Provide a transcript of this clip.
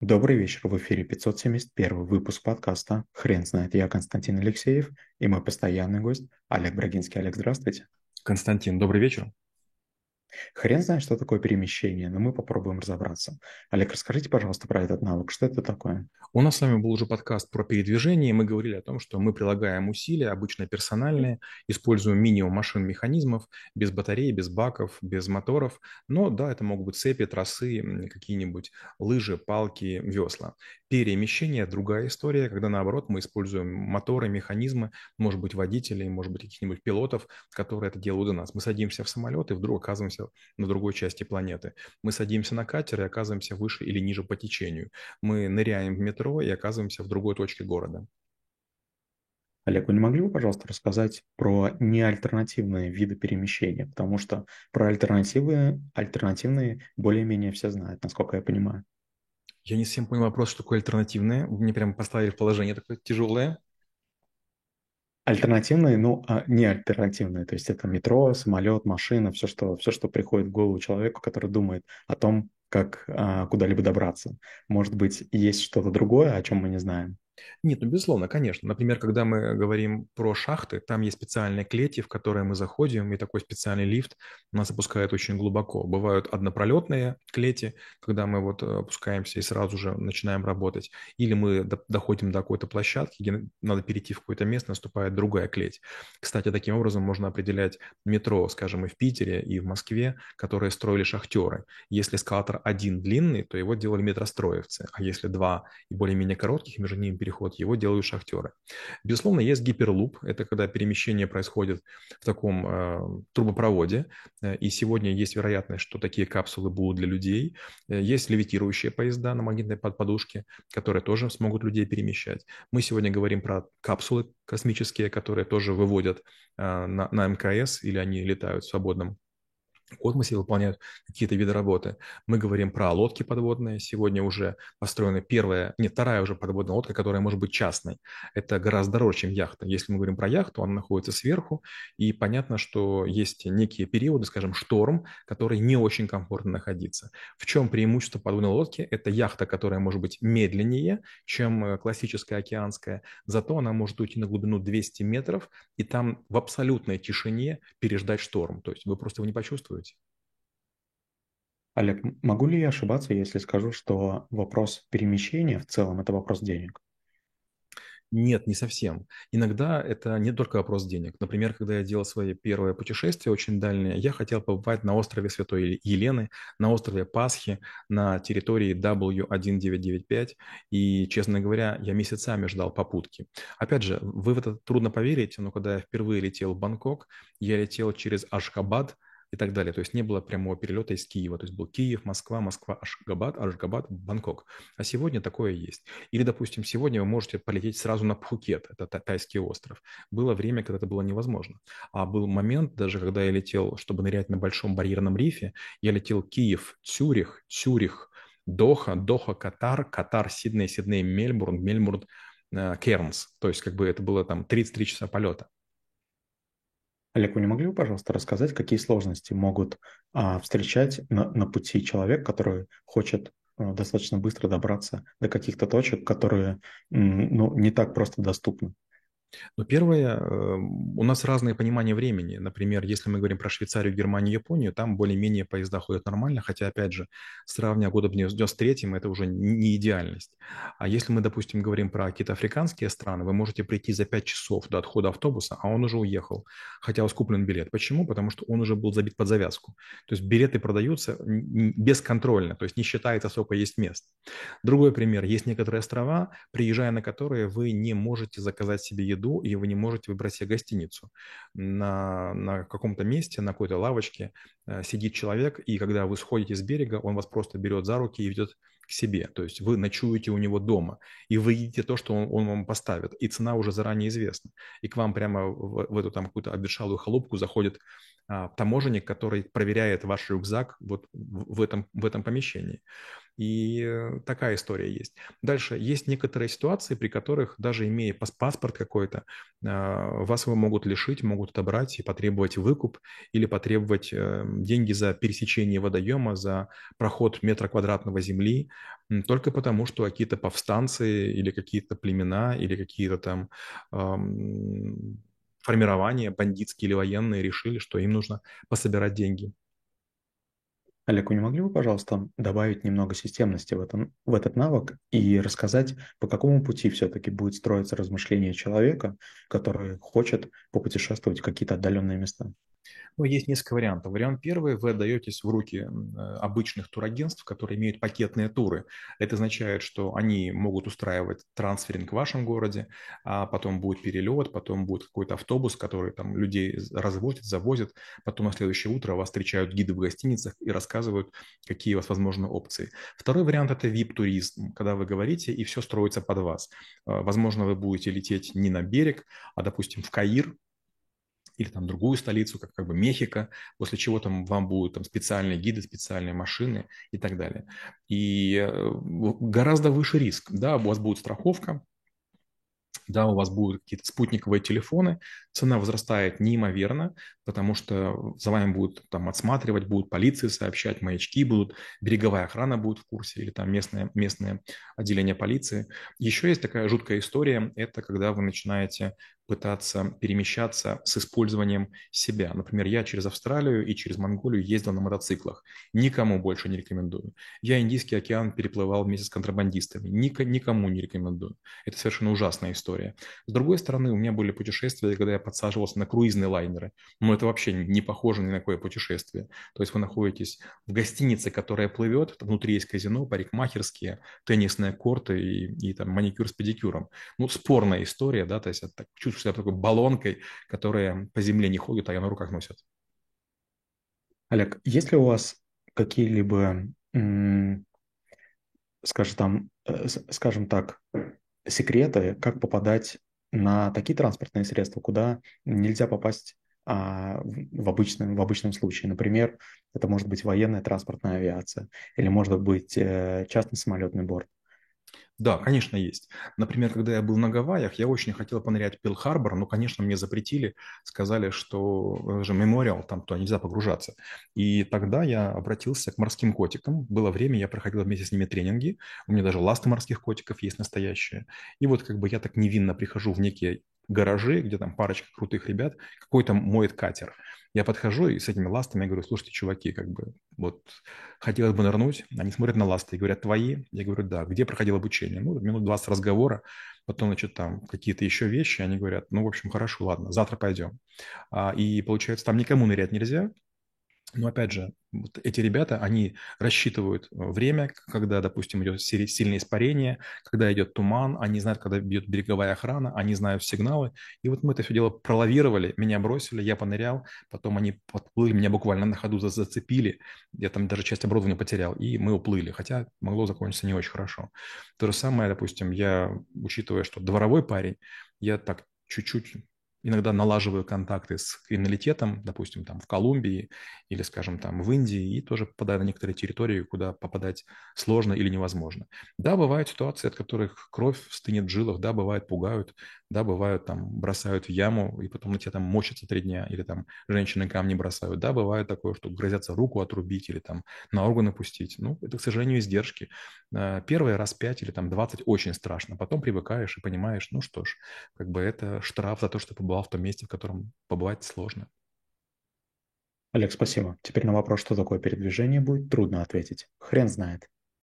Добрый вечер, в эфире 571 выпуск подкаста «Хрен знает». Я Константин Алексеев и мой постоянный гость Олег Брагинский. Олег, здравствуйте. Константин, добрый вечер. Хрен знает, что такое перемещение, но мы попробуем разобраться. Олег, расскажите, пожалуйста, про этот навык. Что это такое? У нас с вами был уже подкаст про передвижение, мы говорили о том, что мы прилагаем усилия, обычно персональные, используем минимум машин, механизмов, без батареи, без баков, без моторов. Но да, это могут быть цепи, тросы, какие-нибудь лыжи, палки, весла. Перемещение – другая история, когда наоборот мы используем моторы, механизмы, может быть, водителей, может быть, каких-нибудь пилотов, которые это делают у нас. Мы садимся в самолет и вдруг оказываемся на другой части планеты. Мы садимся на катер и оказываемся выше или ниже по течению. Мы ныряем в метро и оказываемся в другой точке города. Олег, вы не могли бы, пожалуйста, рассказать про неальтернативные виды перемещения? Потому что про альтернативы, альтернативные более-менее все знают, насколько я понимаю. Я не совсем понял вопрос, что такое альтернативное. Вы мне прямо поставили в положение такое тяжелое. Альтернативные, ну, а не альтернативные. То есть это метро, самолет, машина, все, что, все, что приходит в голову человеку, который думает о том, как а, куда-либо добраться. Может быть, есть что-то другое, о чем мы не знаем. Нет, ну, безусловно, конечно. Например, когда мы говорим про шахты, там есть специальные клети, в которые мы заходим, и такой специальный лифт нас опускает очень глубоко. Бывают однопролетные клети, когда мы вот э, опускаемся и сразу же начинаем работать. Или мы доходим до какой-то площадки, где надо перейти в какое-то место, наступает другая клеть. Кстати, таким образом можно определять метро, скажем, и в Питере, и в Москве, которые строили шахтеры. Если эскалатор один длинный, то его делали метростроевцы, а если два и более-менее коротких, между ними переход, его делают шахтеры. Безусловно, есть гиперлуп, это когда перемещение происходит в таком э, трубопроводе, э, и сегодня есть вероятность, что такие капсулы будут для людей. Э, есть левитирующие поезда на магнитной подподушке, которые тоже смогут людей перемещать. Мы сегодня говорим про капсулы космические, которые тоже выводят э, на, на МКС или они летают в свободном космосе выполняют какие-то виды работы. Мы говорим про лодки подводные. Сегодня уже построена первая, нет, вторая уже подводная лодка, которая может быть частной. Это гораздо дороже, чем яхта. Если мы говорим про яхту, она находится сверху, и понятно, что есть некие периоды, скажем, шторм, который не очень комфортно находиться. В чем преимущество подводной лодки? Это яхта, которая может быть медленнее, чем э, классическая океанская, зато она может уйти на глубину 200 метров, и там в абсолютной тишине переждать шторм. То есть вы просто его не почувствуете планируете? Олег, могу ли я ошибаться, если скажу, что вопрос перемещения в целом – это вопрос денег? Нет, не совсем. Иногда это не только вопрос денег. Например, когда я делал свое первое путешествие очень дальнее, я хотел побывать на острове Святой Елены, на острове Пасхи, на территории W1995. И, честно говоря, я месяцами ждал попутки. Опять же, вы в это трудно поверить, но когда я впервые летел в Бангкок, я летел через Ашхабад – и так далее. То есть не было прямого перелета из Киева. То есть был Киев, Москва, Москва, Ашгабад, Ашгабад, Бангкок. А сегодня такое есть. Или, допустим, сегодня вы можете полететь сразу на Пхукет, это тайский остров. Было время, когда это было невозможно. А был момент, даже когда я летел, чтобы нырять на Большом барьерном рифе, я летел Киев, Цюрих, Цюрих, Доха, Доха, Катар, Катар, Сидней, Сидней, Мельбурн, Мельбурн, э, Кернс. То есть как бы это было там 33 часа полета. Олег, вы не могли бы, пожалуйста, рассказать, какие сложности могут а, встречать на, на пути человек, который хочет а, достаточно быстро добраться до каких-то точек, которые ну, не так просто доступны? Но первое, эм, у нас разное понимание времени. Например, если мы говорим про Швейцарию, Германию, Японию, там более-менее поезда ходят нормально, хотя, опять же, сравнивая года с 93-м, это уже не идеальность. А если мы, допустим, говорим про какие-то африканские страны, вы можете прийти за 5 часов до отхода автобуса, а он уже уехал, хотя у вас куплен билет. Почему? Потому что он уже был забит под завязку. То есть билеты продаются бесконтрольно, то есть не считается, сколько есть мест. Другой пример. Есть некоторые острова, приезжая на которые вы не можете заказать себе еду еду, и вы не можете выбрать себе гостиницу. На, на каком-то месте, на какой-то лавочке э, сидит человек, и когда вы сходите с берега, он вас просто берет за руки и ведет к себе. То есть вы ночуете у него дома, и вы едите то, что он, он вам поставит, и цена уже заранее известна. И к вам прямо в, в эту там какую-то обветшалую холопку заходит а, таможенник, который проверяет ваш рюкзак вот в, в, этом, в этом помещении. И э, такая история есть. Дальше есть некоторые ситуации, при которых даже имея паспорт какой-то, а, вас его могут лишить, могут отобрать и потребовать выкуп или потребовать э, деньги за пересечение водоема, за проход метра квадратного земли, только потому, что какие-то повстанцы или какие-то племена или какие-то там формирования бандитские или военные решили, что им нужно пособирать деньги. Олег, вы не могли бы, пожалуйста, добавить немного системности в, этом, в этот навык и рассказать, по какому пути все-таки будет строиться размышление человека, который хочет попутешествовать в какие-то отдаленные места? Ну, есть несколько вариантов. Вариант первый, вы отдаетесь в руки э, обычных турагентств, которые имеют пакетные туры. Это означает, что они могут устраивать трансферинг в вашем городе, а потом будет перелет, потом будет какой-то автобус, который там людей развозит, завозит, потом на следующее утро вас встречают гиды в гостиницах и рассказывают, какие у вас возможны опции. Второй вариант – это VIP-туризм, когда вы говорите, и все строится под вас. Э, возможно, вы будете лететь не на берег, а, допустим, в Каир, или там другую столицу, как, как бы Мехико, после чего там вам будут там специальные гиды, специальные машины и так далее. И э, гораздо выше риск. Да, у вас будет страховка, да, у вас будут какие-то спутниковые телефоны, цена возрастает неимоверно, потому что за вами будут там отсматривать, будут полиции сообщать, маячки будут, береговая охрана будет в курсе или там местное, местное отделение полиции. Еще есть такая жуткая история, это когда вы начинаете пытаться перемещаться с использованием себя. Например, я через Австралию и через Монголию ездил на мотоциклах. Никому больше не рекомендую. Я Индийский океан переплывал вместе с контрабандистами. Ник- никому не рекомендую. Это совершенно ужасная история. С другой стороны, у меня были путешествия, когда я подсаживался на круизные лайнеры. Но это вообще не похоже ни на какое путешествие. То есть вы находитесь в гостинице, которая плывет, внутри есть казино, парикмахерские, теннисные корты и, и там маникюр с педикюром. Ну, спорная история, да, то есть это так, чувствуешь себя такой баллонкой, которая по земле не ходит, а ее на руках носят. Олег, есть ли у вас какие-либо, скажем, там, э, скажем так, секреты, как попадать на такие транспортные средства, куда нельзя попасть а, в, обычном, в обычном случае. Например, это может быть военная транспортная авиация или может быть э, частный самолетный борт. Да, конечно, есть. Например, когда я был на Гавайях, я очень хотел понырять Пилл-Харбор, но, конечно, мне запретили, сказали, что же мемориал, там туда нельзя погружаться. И тогда я обратился к морским котикам. Было время, я проходил вместе с ними тренинги. У меня даже ласты морских котиков есть настоящие. И вот как бы я так невинно прихожу в некие гаражи, где там парочка крутых ребят, какой-то моет катер. Я подхожу и с этими ластами я говорю, слушайте, чуваки, как бы вот хотелось бы нырнуть. Они смотрят на ласты и говорят, твои? Я говорю, да. Где проходил обучение? Ну, минут 20 разговора. Потом, значит, там какие-то еще вещи. Они говорят, ну, в общем, хорошо, ладно, завтра пойдем. А, и получается, там никому нырять нельзя. Но опять же, вот эти ребята, они рассчитывают э, время, когда, допустим, идет сильное испарение, когда идет туман, они знают, когда идет береговая охрана, они знают сигналы. И вот мы это все дело пролавировали, меня бросили, я понырял, потом они подплыли, меня буквально на ходу зацепили, я там даже часть оборудования потерял, и мы уплыли, хотя могло закончиться не очень хорошо. То же самое, допустим, я, учитывая, что дворовой парень, я так чуть-чуть иногда налаживаю контакты с криминалитетом, допустим, там в Колумбии или, скажем, там в Индии, и тоже попадаю на некоторые территории, куда попадать сложно или невозможно. Да, бывают ситуации, от которых кровь стынет в жилах, да, бывает пугают, да, бывают там бросают в яму, и потом на тебя там мочатся три дня, или там женщины камни бросают, да, бывает такое, что грозятся руку отрубить или там на органы пустить. Ну, это, к сожалению, издержки. Э, первый раз пять или там двадцать очень страшно, потом привыкаешь и понимаешь, ну что ж, как бы это штраф за то, что побывал в том месте, в котором побывать сложно. Олег, спасибо. Теперь на вопрос, что такое передвижение, будет трудно ответить. Хрен знает.